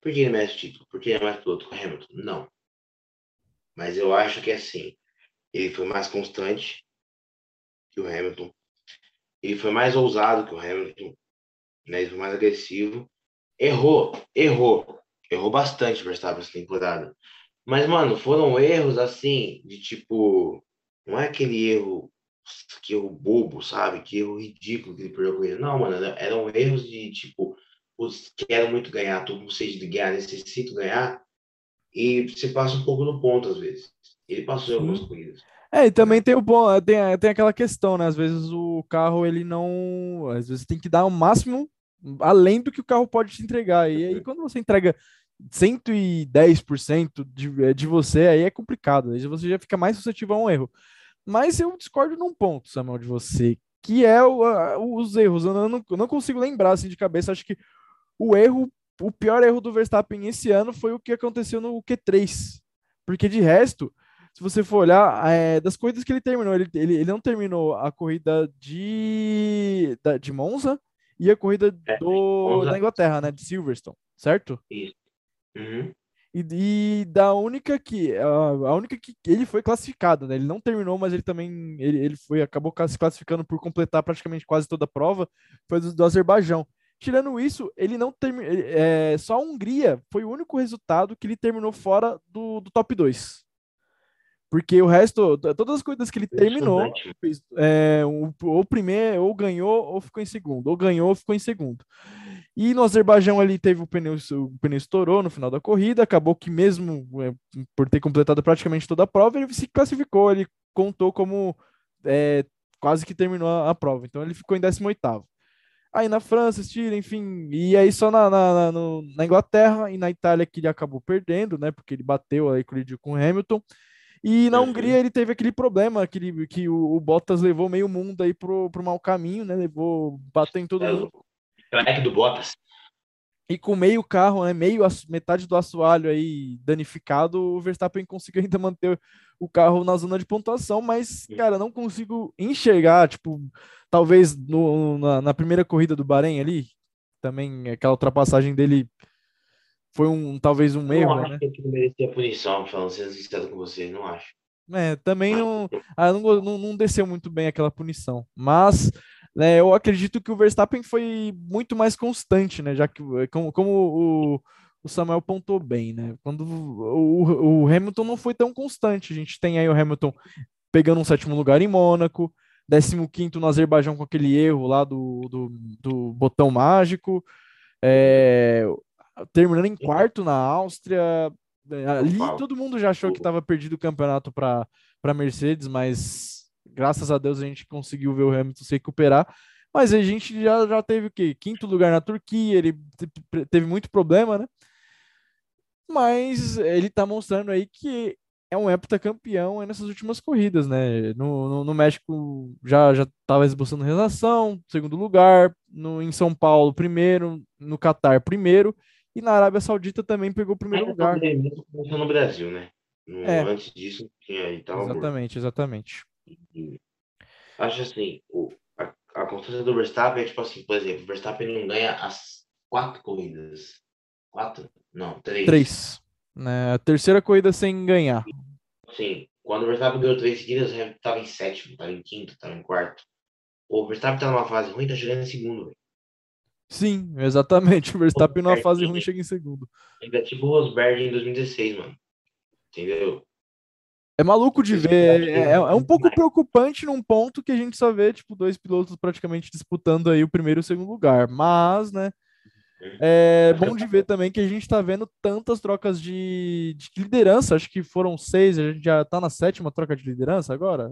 Por que ele merece o título? Porque ele é mais piloto que o Hamilton? Não. Mas eu acho que assim, ele foi mais constante que o Hamilton. Ele foi mais ousado que o Hamilton. Né? Ele foi mais agressivo. Errou, errou. Errou bastante o Verstappen essa temporada. Mas, mano, foram erros assim, de tipo. Não é aquele erro, que erro bobo, sabe? Que erro ridículo que ele perdeu com ele. Não, mano, era- eram erros de tipo, putz, quero muito ganhar, tô com sede de ganhar, necessito ganhar. E você passa um pouco no ponto às vezes. Ele passou em algumas corridas. É, e também tem o bom, tem, tem aquela questão, né? Às vezes o carro ele não, às vezes tem que dar o máximo além do que o carro pode te entregar. E aí quando você entrega 110% de, eh, de você, aí é complicado. Aí você já fica mais suscetível a um erro. Mas eu discordo num ponto, Samuel, de você, que é o- a- os erros. Eu não, eu não consigo lembrar assim de cabeça. Acho que o erro, o pior erro do Verstappen esse ano foi o que aconteceu no Q3. Porque de resto, se você for olhar, é, das corridas que ele terminou, ele, ele, ele não terminou a corrida de, da- de Monza e a corrida É, do, da Inglaterra, né? De Silverstone, certo? Uhum. E, e da única que a, a única que ele foi classificado, né? Ele não terminou, mas ele também ele, ele foi acabou se classificando por completar praticamente quase toda a prova, foi do, do Azerbaijão. Tirando isso, ele não terminou. É, só a Hungria foi o único resultado que ele terminou fora do, do top 2. Porque o resto, todas as corridas que ele terminou, é, ou primeiro, ou ganhou, ou ficou em segundo, ou ganhou, ou ficou em segundo. E no Azerbaijão ali teve o pneu, o pneu estourou no final da corrida, acabou que mesmo é, por ter completado praticamente toda a prova, ele se classificou, ele contou como é, quase que terminou a, a, prova, então ele ficou em 18º. Aí na França, Estíria, enfim, e aí só na, na, na, na, Inglaterra e na Itália que ele acabou perdendo, né, porque ele bateu aí com o Hamilton, e na. Hungria ele teve aquele problema que, que o, o, Bottas levou meio mundo aí pro, pro mau caminho, né, levou, bateu em todo mundo Crack do Bottas. E com meio carro, né, meio metade do assoalho aí danificado, o Verstappen conseguiu ainda manter o carro na zona de pontuação, mas, cara, não consigo enxergar, tipo, talvez no, na, na primeira corrida do Bahrein ali, também aquela ultrapassagem dele foi um talvez um erro, acho né? que ele merecia punição, falando sendo sincero com você, não acho. É, também não, ah, não, não, não desceu muito bem aquela punição, mas né, eu acredito que o Verstappen foi muito mais constante, né? Já que como, como o, o Samuel pontou bem, né? Quando o, o, Hamilton não foi tão constante. A gente tem aí o Hamilton pegando um sétimo lugar em Mônaco, 15 no Azerbaijão com aquele erro lá do, do, do botão mágico, é, terminando em quarto na Áustria. Eh, ali todo mundo já achou que estava perdido o campeonato para Mercedes, mas graças a Deus a gente conseguiu ver o Hamilton se recuperar. Mas a gente já, já teve o quê? Quinto lugar na Turquia, ele teve muito problema, né? Mas ele tá mostrando aí que é um heptacampeão nessas últimas corridas, né? No, no, no, México já já estava esboçando relação, segundo lugar, no, em São Paulo, primeiro, no Catar, primeiro, e na Arábia Saudita também pegou o primeiro lugar. Começou no Brasil, né? No, é, antes disso, tinha aí, tava Exatamente, exatamente. Acho assim, o, a, a constância do Verstappen é tipo assim, por exemplo, o Verstappen não ganha as quatro corridas. Quatro? Não, três. Três. Né? Terceira corrida sem ganhar. Sim, quando o Verstappen ganhou três seguidas, o Hamilton tava em sétimo, tava em quinto, tava em quarto. O Verstappen tá numa fase ruim, tá chegando em segundo, véio. Sim, exatamente. O Verstappen numa fase ruim chega em segundo. Ainda é tipo o Rosberg em 2016, mano. Entendeu? É maluco de ver. É, é, é, um pouco preocupante num ponto que a gente só vê, tipo, dois pilotos praticamente disputando aí o primeiro e o segundo lugar. Mas, né? É bom de ver também que a gente tá vendo tantas trocas de, de liderança. Acho que foram seis, a gente já tá na sétima troca de liderança agora.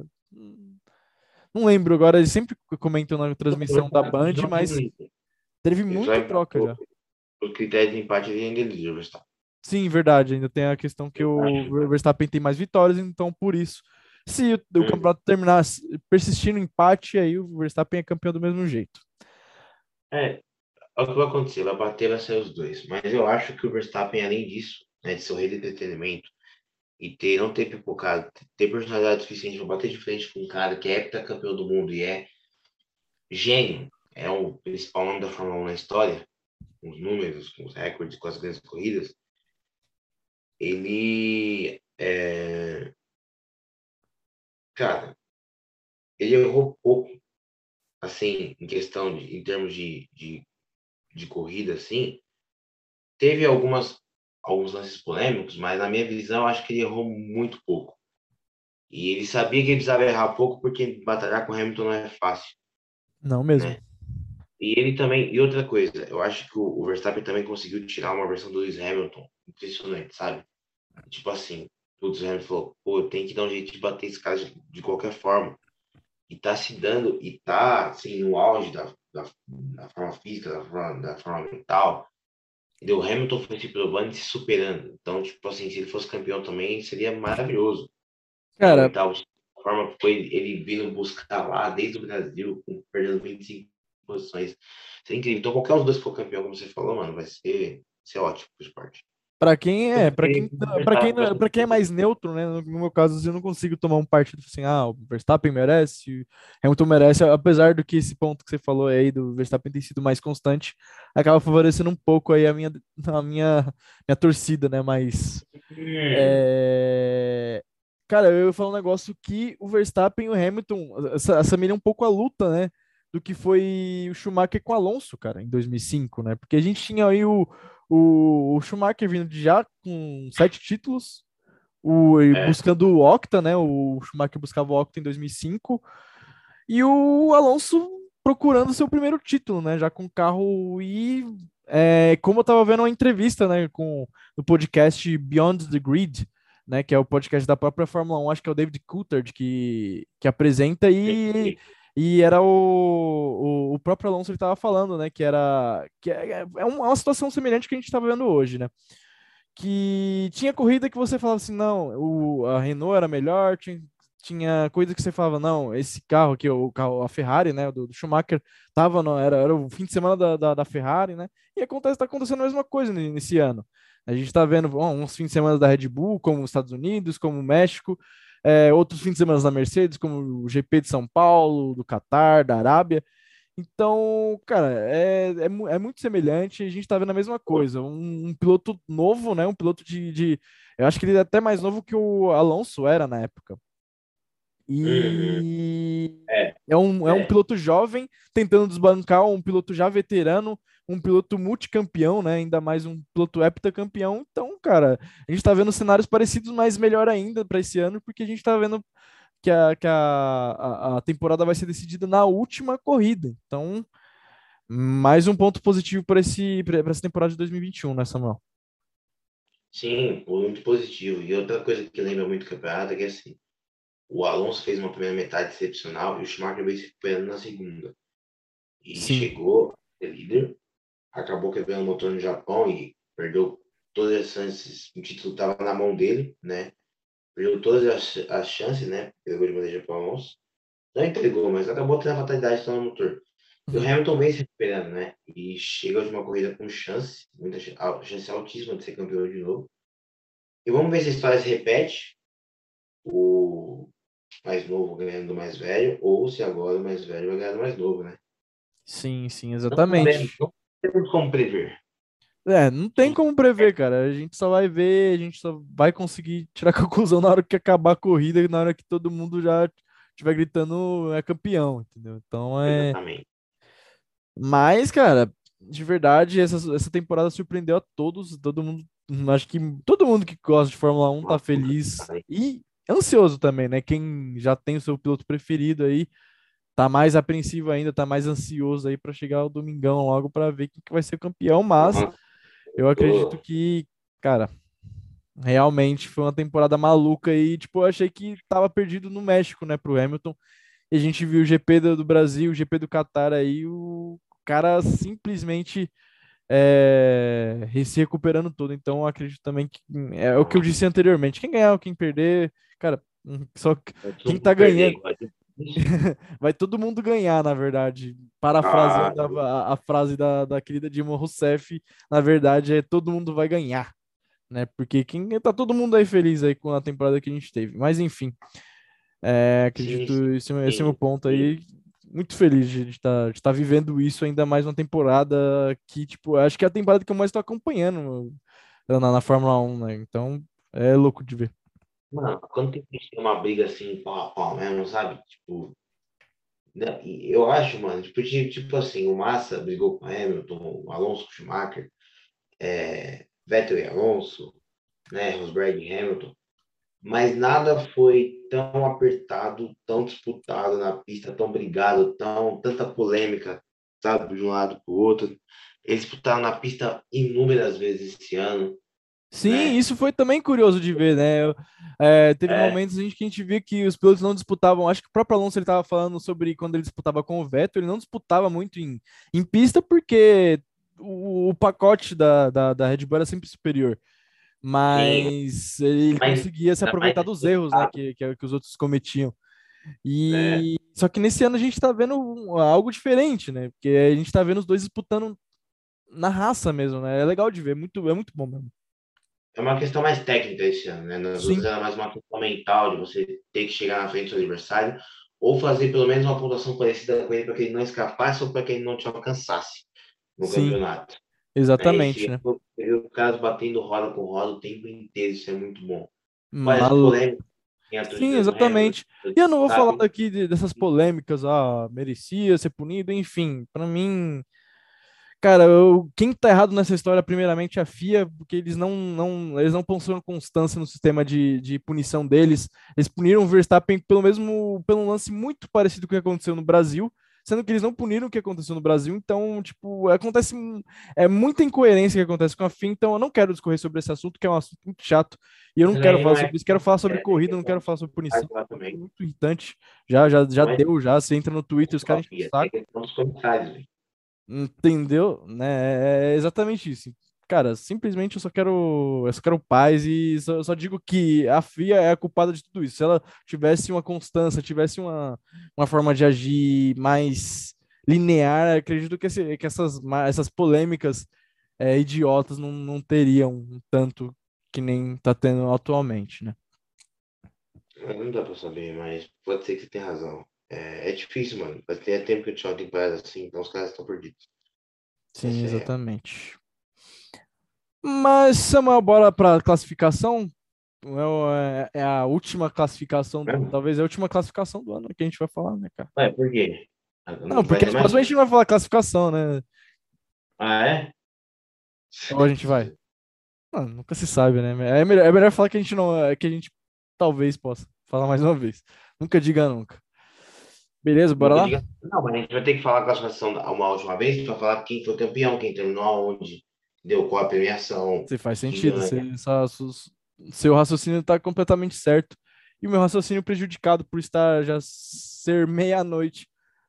Não lembro agora, eles sempre comentam na transmissão da Band, mas teve muita troca já. O critério de empate ainda é líder, está. Sim, verdade. Ainda tem a questão que o Verstappen tem mais vitórias, então por isso. Se o, o campeonato terminar persistindo empate, aí o Verstappen é campeão do mesmo jeito. É, é o que vai acontecer, vai bater, vai ser os dois. Mas eu acho que o Verstappen, além disso, né, de ser o rei do entretenimento e ter, não ter pipocado, ter personalidade suficiente para bater de frente com um cara que é campeão do mundo e é gênio, é o principal nome da Fórmula 1 na história, com os números, com os recordes, com as grandes corridas, ele é... cara, ele errou pouco, assim, em questão de, em termos de, de, de corrida, assim, teve algumas alguns lances polêmicos, mas na minha visão acho que ele errou muito pouco. E ele sabia que ele precisava errar pouco porque batalhar com o Hamilton não é fácil. Não mesmo. Né? E ele também, e outra coisa, eu acho que o, Verstappen também conseguiu tirar uma versão do Lewis Hamilton impressionante, sabe? Tipo assim, o Hamilton falou, pô, tem que dar um jeito de bater esse cara de, de, qualquer forma. E tá se dando, e tá, assim, no auge da, da, da forma física, da forma, da forma mental. E o Hamilton foi se provando e se superando. Então, tipo assim, se ele fosse campeão também, seria maravilhoso. Cara, então, a forma que foi ele vindo buscar lá desde o Brasil, perdendo 25 posições. Seria incrível. Então, qualquer um dos dois for campeão, como você falou, mano, vai ser, ser ótimo pro esporte. Para quem é, para quem, para quem, para quem é mais neutro, né? No meu caso, eu não consigo tomar um partido assim, ah, o Verstappen merece, Hamilton merece, apesar do que esse ponto que você falou aí do Verstappen ter sido mais constante, acaba favorecendo um pouco aí a minha, a minha, minha torcida, né? Mas é... cara, eu ia falar um negócio que o Verstappen e o Hamilton assemelham um pouco a luta, né? Do que foi o Schumacher com o Alonso, cara, em 2005, né? Porque a gente tinha aí o o, o Schumacher vindo de já com sete títulos, o, É. buscando o Octa, né? O Schumacher buscava o Octa em 2005 e o Alonso procurando seu primeiro título, né? Já com o carro e é, como eu tava vendo uma entrevista, né, com no podcast Beyond the Grid, né, que é o podcast da própria Fórmula 1, acho que é o David Coulthard que, que apresenta e e era o, o, o próprio Alonso ele estava falando, né? Que era que é, é uma situação semelhante que a gente está vendo hoje, né? Que tinha corrida que você falava assim, não, o, a Renault era melhor, tinha, tinha coisa que você falava, não, esse carro aqui, o carro, a Ferrari, né? Do, do Schumacher, tava no, era, era o fim de semana da, da, da Ferrari, né? E acontece, tá acontecendo a mesma coisa nesse ano. A gente está vendo bom, uns fins de semana da Red Bull, como os Estados Unidos, como o México, é, outros fins de semana da Mercedes, como o GP de São Paulo, do Catar, da Arábia. Então, cara, é, é, é muito semelhante. A gente tá vendo a mesma coisa. Um, um, piloto novo, né? Um piloto de, de. Eu acho que ele é até mais novo que o Alonso era na época. E uhum. é. É, um, é, é um piloto jovem tentando desbancar um piloto já veterano, um piloto multicampeão, né? Ainda mais um piloto heptacampeão. Então, cara, a gente tá vendo cenários parecidos, mas melhor ainda para esse ano, porque a gente tá vendo que, a, que a, a, a temporada vai ser decidida na última corrida. Então, mais um ponto positivo para essa temporada de 2021, né, Samuel? Sim, muito positivo. E outra coisa que lembra muito o campeonato é que assim, o Alonso fez uma primeira metade excepcional e o Schumacher veio se recuperando na segunda. E Sim. chegou a ser líder, acabou quebrando o motor no Japão e perdeu todas as chances. O título estava na mão dele, né? Perdeu todas as, as chances, né? Pegou de bandeja para o Alonso. Não entregou, mas acabou tendo a fatalidade no motor. E o Hamilton vem se recuperando, né? E chega de uma corrida com chance, muita chance altíssima de ser campeão de novo. E vamos ver se a história se repete. O mais novo ganhando do mais velho, ou se agora o mais velho vai ganhar do mais novo, né? Sim, sim, exatamente. Não, não temos como prever. É, não tem como prever, cara. A gente só vai ver, a gente só vai conseguir tirar conclusão na hora que acabar a corrida, na hora que todo mundo já estiver gritando é campeão, entendeu? Então é. Exatamente. Mas, cara, de verdade, essa, essa temporada surpreendeu a todos, todo mundo. Acho que todo mundo que gosta de Fórmula 1 tá feliz e ansioso também, né? Quem já tem o seu piloto preferido aí, tá mais apreensivo ainda, tá mais ansioso aí para chegar o domingão logo para ver quem que vai ser o campeão, mas eu acredito que, cara, realmente foi uma temporada maluca e, tipo, eu achei que tava perdido no México, né, pro Hamilton. E a gente viu o GP do Brasil, o GP do Qatar aí, o cara simplesmente é, se recuperando todo. Então, acredito também que é o que eu disse anteriormente: quem ganhar quem perder, cara, hum, só quem tá ganhando. vai todo mundo ganhar, na verdade. Parafraseando ah, a, a, frase da, da querida Dilma Rousseff, na verdade, é todo mundo vai ganhar, né? Porque quem tá todo mundo aí feliz aí com a temporada que a gente teve. Mas enfim, é, acredito sim, esse, sim, esse é o meu ponto aí muito feliz de estar tá, tá vivendo isso ainda mais uma temporada que, tipo, acho que é a temporada que eu mais estou acompanhando na, na Fórmula 1, né? Então, é louco de ver. Mano, quando tem uma briga assim, pau a pau mesmo, sabe? Tipo, né? eu acho, mano, tipo, tipo assim, o Massa brigou com o Hamilton, o Alonso com o Schumacher, é, Vettel e Alonso, né? Rosberg e Hamilton mas nada foi tão apertado, tão disputado na pista, tão brigado, tão tanta polêmica, sabe, de um lado para o outro. Eles disputaram na pista inúmeras vezes esse ano. Sim, né? isso foi também curioso de ver, né? É, teve é. momentos em que a gente via que os pilotos não disputavam. Acho que o próprio Alonso ele estava falando sobre quando ele disputava com o Vettel, ele não disputava muito em, em pista porque o, o pacote da, da, da Red Bull era sempre superior mas Sim. ele mas, conseguia se aproveitar dos erros né, que, que, que, os outros cometiam. E é. só que nesse ano a gente está vendo algo diferente, né? Porque a gente está vendo os dois disputando na raça mesmo, né? É legal de ver, muito, é muito bom mesmo. É uma questão mais técnica esse ano, né? Nas outras era mais uma questão mental de você ter que chegar na frente do seu adversário ou fazer pelo menos uma pontuação parecida com ele para que ele não escapasse ou para que ele não te alcançasse no Sim. campeonato. Exatamente, né? né? o caso batendo roda com roda o tempo inteiro, isso é muito bom. Mas polêmica. Sim, exatamente. e eu não vou sabe? falar aqui dessas polêmicas, ah, merecia ser punido, enfim, para mim, Cara, eu, quem tá errado nessa história, primeiramente, é a FIA, porque eles não, não, eles não possuem constância no sistema de, de punição deles. Eles puniram o Verstappen pelo mesmo, pelo lance muito parecido com o que aconteceu no Brasil, sendo que eles não puniram o que aconteceu no Brasil. Então, tipo, acontece é muita incoerência que acontece com a FIA. Então, eu não quero discorrer sobre esse assunto, que é um assunto muito chato. E eu não quero falar sobre isso. Quero falar sobre corrida, não quero falar sobre punição. É muito irritante. Já, já, já deu, já. Você entra no Twitter, os caras enchem o saco. Entendeu? Né? É exatamente isso. Cara, simplesmente eu só quero, eu só quero paz e só, só, digo que a FIA é a culpada de tudo isso. Se ela tivesse uma constância, tivesse uma, uma forma de agir mais linear, acredito que, esse, que essas, essas polêmicas é, idiotas não, não teriam tanto que nem tá tendo atualmente, né? Não dá pra saber, mas pode ser que você tenha razão. É, é difícil, mano. Vai ter tempo que o Thiago tem parado assim, então os caras estão perdidos. Sim, Essa exatamente. É... Mas, Samuel, bora pra classificação? É, é, é a última classificação, do, é. talvez é a última classificação do ano que a gente vai falar, né, cara? É, por quê? Não, não porque a gente não vai falar classificação, né? Ah, é? Ou a gente vai? Não, nunca se sabe, né? É melhor, é melhor falar que a gente não. Que a gente talvez possa falar mais uma vez. Nunca diga nunca. Beleza, bora lá? Não, mas a gente vai ter que falar a classificação uma última vez para falar quem foi campeão, quem terminou aonde, deu qual a premiação. Você faz sentido, você, seu raciocínio está completamente certo. E o meu raciocínio prejudicado por estar já ser meia-noite,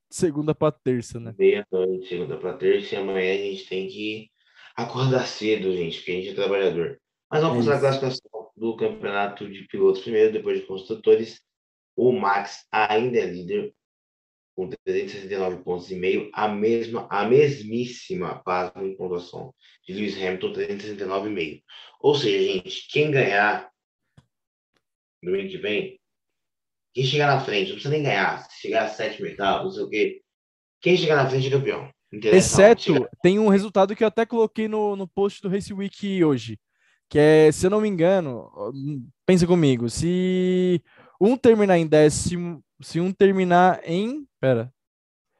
segunda para terça, né? Meia-noite, segunda para terça, e amanhã a gente tem que acordar cedo, gente, porque a gente é trabalhador. Mas vamos é fazer a classificação do campeonato de pilotos primeiro, depois de construtores. O Max ainda é líder, com 369 pontos e meio, a mesma, a mesmíssima página em pontuação de Lewis Hamilton, 369,5. Ou seja, gente, quem ganhar no ano que vem, quem chegar na frente, não precisa nem ganhar, se chegar a sétimo, oitavo, não sei o quê, quem chegar na frente é campeão. Exceto, chegar... tem um resultado que eu até coloquei no, no post do Race Week hoje, que é, se eu não me engano, pensa comigo, se um terminar em décimo, se um terminar em. Pera.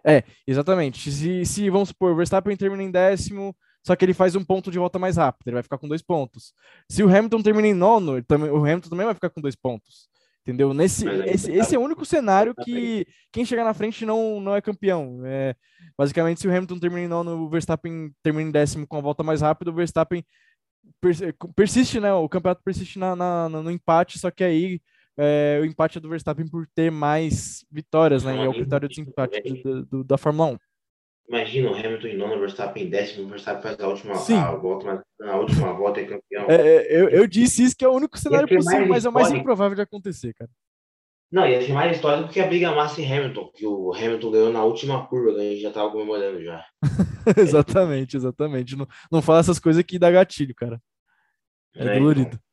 É, exatamente. Se, se vamos supor, o Verstappen termina em décimo, só que ele faz um ponto de volta mais rápido, ele vai ficar com dois pontos. Se o Hamilton termina em nono, também, o Hamilton também vai ficar com dois pontos. Entendeu? Nesse, esse, esse é o único cenário que quem chegar na frente não, não é campeão. É, basicamente, se o Hamilton termina em nono, o Verstappen termina em décimo com a volta mais rápida, o Verstappen persiste, né? O campeonato persiste na, na, no empate, só que aí é, o empate é do Verstappen por ter mais vitórias, né? E é o critério de desempate do, do, da Fórmula 1. Imagina o Hamilton em nono, o Verstappen em décimo, o Verstappen faz a última a volta, mas na última volta é campeão. É, é, eu, eu disse isso que é o único cenário possível, mas é o mais improvável de acontecer, cara. Não, ia ser mais história do que a briga massa em Hamilton, que o Hamilton ganhou na última curva, a gente já tava comemorando já. exatamente, exatamente. Não, não fala essas coisas que dá gatilho, cara. É, é dolorido. Então.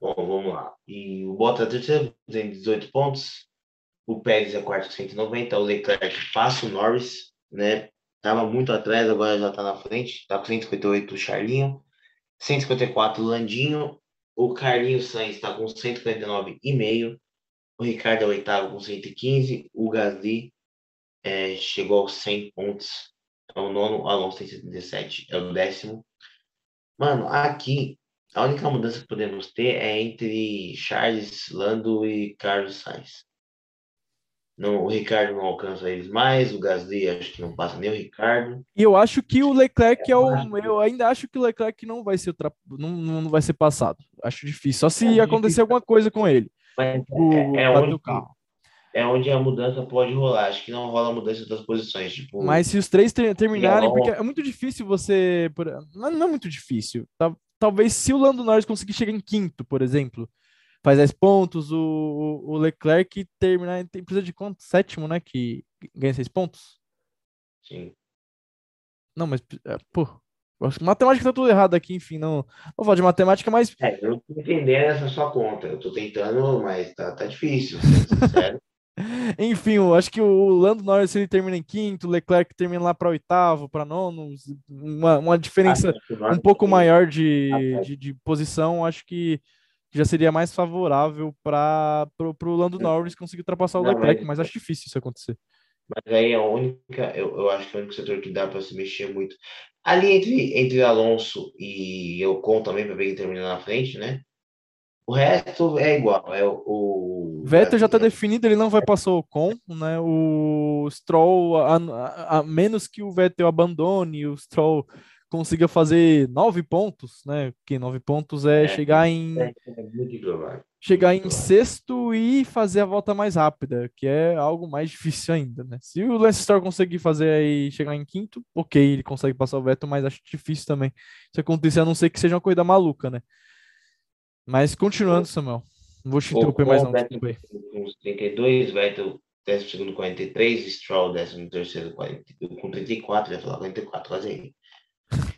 Bom, vamos lá. E o Bottas é terceiro, tem 18 pontos. O Pérez é quarto com 190. O Leclerc passa o Norris, né? Tava muito atrás, agora já tá na frente. Tá com 158 o Charlinho. 154 o Landinho. O Carlinhos Sainz está com 149,5. O Ricardo é o oitavo com 115. O Gasly é, chegou aos 100 pontos. É o nono. O Alonso tem 77. É o décimo. Mano, aqui a única mudança que podemos ter é entre Charles Lando e Carlos Sainz. Não, o Ricardo não alcança eles mais, o Gasly acho que não passa nem o Ricardo. E eu acho que o Leclerc é o. Eu ainda acho que o Leclerc não vai ser não, não vai ser passado. Acho difícil. Só se é acontecer difícil. alguma coisa com ele. Mas o, é, é onde, é onde a mudança pode rolar. Acho que não rola mudança das posições. Tipo, Mas se os três ter, terminarem, porque é muito difícil você. Não, não é muito difícil. Tá? Talvez se o Lando Norris conseguir chegar em quinto, por exemplo, faz 10 pontos, o, o Leclerc terminar, tem, precisa de quanto? Sétimo, né? Que ganha 6 pontos? Sim. Não, mas, é, pô, matemática tá tudo errado aqui, enfim, não, vou falar de matemática, mas... É, eu não tô entendendo essa sua conta, eu tô tentando, mas tá, tá difícil, sério. Enfim, eu acho que o Lando Norris ele termina em quinto, o Leclerc termina lá para oitavo, para nono, uma, uma diferença ah, um pouco maior de, ah, de, de, posição, acho que já seria mais favorável para o Lando Norris conseguir ultrapassar o Leclerc, mas acho difícil isso acontecer. Mas aí a única, eu, eu acho que é o único setor que dá para se mexer muito. Ali entre, entre Alonso e Ocon também, para ver quem termina na frente, né? O resto é igual. É o, o Vettel já está definido, ele não vai passar o Ocon, né? O Stroll, a, a, a, menos que o Vettel abandone, o Stroll consiga fazer nove pontos, né? Que nove pontos é, é chegar em é, é chegar em sexto e fazer a volta mais rápida, que é algo mais difícil ainda, né? Se o Lance Stroll conseguir fazer aí chegar em quinto, ok, ele consegue passar o Vettel, mas acho difícil também se acontecer, a não ser que seja uma corrida maluca, né? Mas continuando, Samuel. Não vou te interromper mais não, desculpa aí. 32, Vettel décimo segundo 43, Stroll décimo terceiro com 34, ia falar 44, quase aí.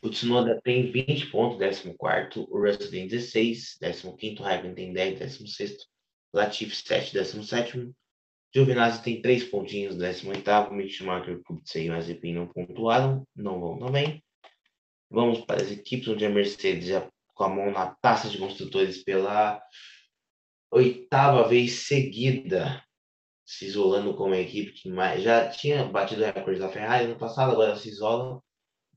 O Tsunoda tem 20 pontos, 14. O Russell tem 16. 15. Raikkonen tem 10. 16. Latifi 7. 17. Giovinazzi tem 3 pontinhos. 18. Mick Schumacher, Kubica e Mazepin não pontuaram. Não vão também. Vamos para as equipes onde a Mercedes já com a mão na taça de construtores pela oitava vez seguida, se isolando como a equipe que mais, já tinha batido recorde da Ferrari no passado, agora se isola,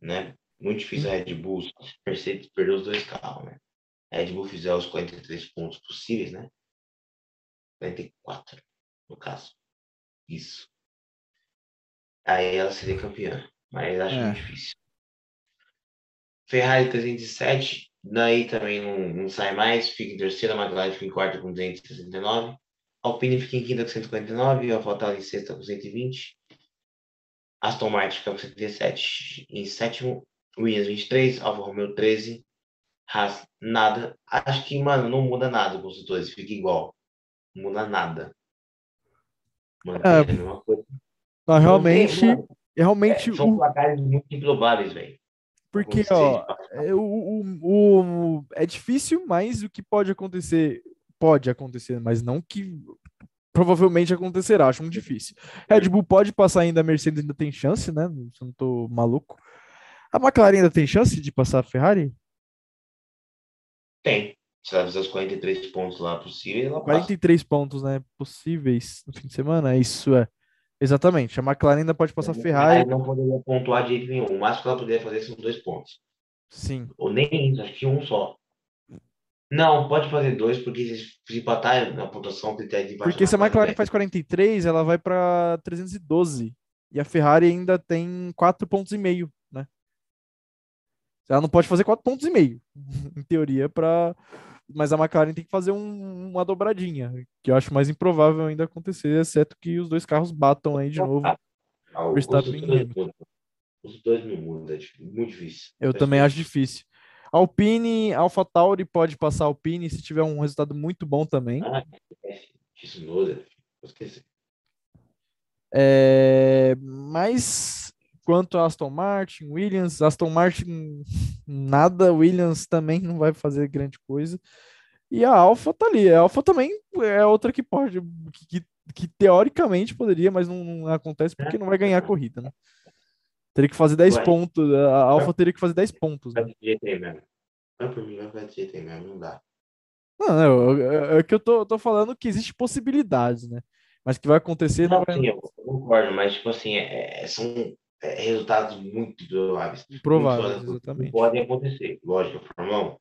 né? Muito difícil a Red Bull, Mercedes perdeu os dois carros, né? A Red Bull fizer os 43 pontos possíveis, né? 44, no caso. Isso. Aí ela seria campeã, mas acho é. muito difícil. Ferrari 307, daí também não, não sai mais, fica em terceira, McLaren fica em quarta com 269, Alpine fica em quinta com 149, AlphaTauri em sexta com 120, Aston Martin fica com 77 em sétimo, Williams 23, Alfa Romeo 13, Haas nada. Acho que, mano, não muda nada com os dois, fica igual. Não muda nada. Mantém é, a mesma coisa. Não, realmente, tem, realmente. É, são o... placares muito improváveis, velho. Porque, ó, é, o, o, o, é difícil, mas o que pode acontecer, pode acontecer, mas não que provavelmente acontecerá, acho muito difícil. Red Bull pode passar ainda, a Mercedes ainda tem chance, né? Se não tô maluco. A McLaren ainda tem chance de passar a Ferrari? Tem. Se ela fizer os 43 pontos lá possíveis, ela 43 passa. pontos, né? Possíveis no fim de semana, isso é. Exatamente. A McLaren ainda pode passar a Ferrari. Ela não poderia pontuar de jeito nenhum. O máximo que ela poderia fazer são dois pontos. Sim. Ou nem isso, acho que um só. Não, pode fazer dois, porque se empatar na pontuação, critério de Porque se a McLaren faz 43, ela vai para 312. E a Ferrari ainda tem 4 pontos e meio ela não pode fazer quatro pontos e meio, em teoria, para mas a McLaren tem que fazer um, uma dobradinha, que eu acho mais improvável ainda acontecer, exceto que os dois carros batam aí de novo. Ah, Verstappen os, os dois me mudam, é muito difícil. Eu é também difícil. acho difícil. Alpine, AlphaTauri pode passar Alpine se tiver um resultado muito bom também. Ah, esquece. Esqueci. É, mas quanto a Aston Martin, Williams, Aston Martin nada, Williams também não vai fazer grande coisa. E a Alfa tá ali. A Alfa também é outra que pode, que, que, que teoricamente poderia, mas não, não, acontece porque não vai ganhar a corrida, né? Teria que fazer 10 Ué. pontos. A Alfa teria que fazer 10 pontos. Né? Vai por mim, vai de mesmo, não dá. Não, não, é, é que eu tô, tô falando que existe possibilidades, né? Mas que vai acontecer não, não vai... sim, eu concordo, mas tipo assim, é, são é, resultados muito prováveis. Prováveis, exatamente. Podem acontecer, lógico, Fórmula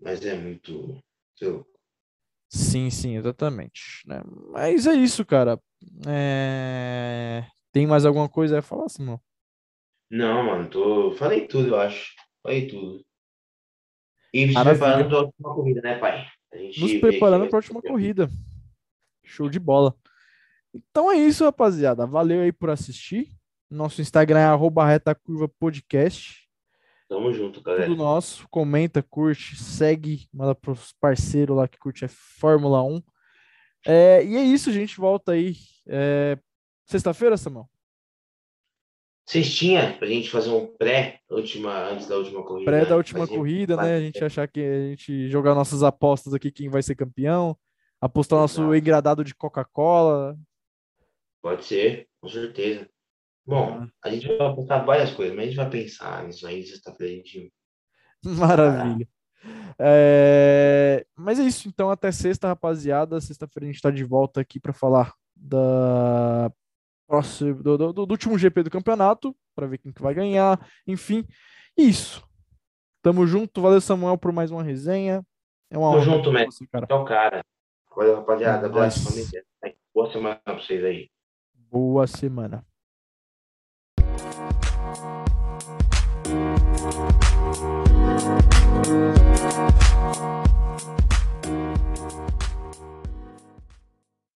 mas é muito. Sim, sim, exatamente. Né? Mas é isso, cara. É... Tem mais alguma coisa a falar, Simão? Não, mano, tô... falei tudo, eu acho. Falei tudo. E se preparando para a última corrida, né, pai? Nos preparando para a última corrida. Show de bola. Então é isso, rapaziada. Valeu aí por assistir. Nosso Instagram é arroba reta curva podcast. Tamo junto, galera. Tudo nosso. Comenta, curte, segue, manda pros parceiros lá que curte a Fórmula 1. É, e é isso, a gente volta aí. É, Sexta-feira, Samuel? Sextinha, pra gente fazer um pré última, antes da última corrida. Pré da última corrida, né? A gente achar que a gente jogar nossas apostas aqui, quem vai ser campeão. Apostar Exato. nosso engradado de Coca-Cola. Pode ser, com certeza. Bom, a gente vai apostar várias coisas, mas a gente vai pensar nisso aí sexta-feira. A gente... Maravilha. É... Mas é isso, então até sexta, rapaziada. Sexta-feira a gente está de volta aqui para falar da próximo, do, do, do último GP do campeonato, para ver quem que vai ganhar. Enfim, isso. Tamo junto. Valeu, Samuel, por mais uma resenha. É uma junto, você, cara. Então, cara. Valeu, rapaziada. É Abraço, nóis. família. Boa semana pra vocês aí. Boa semana.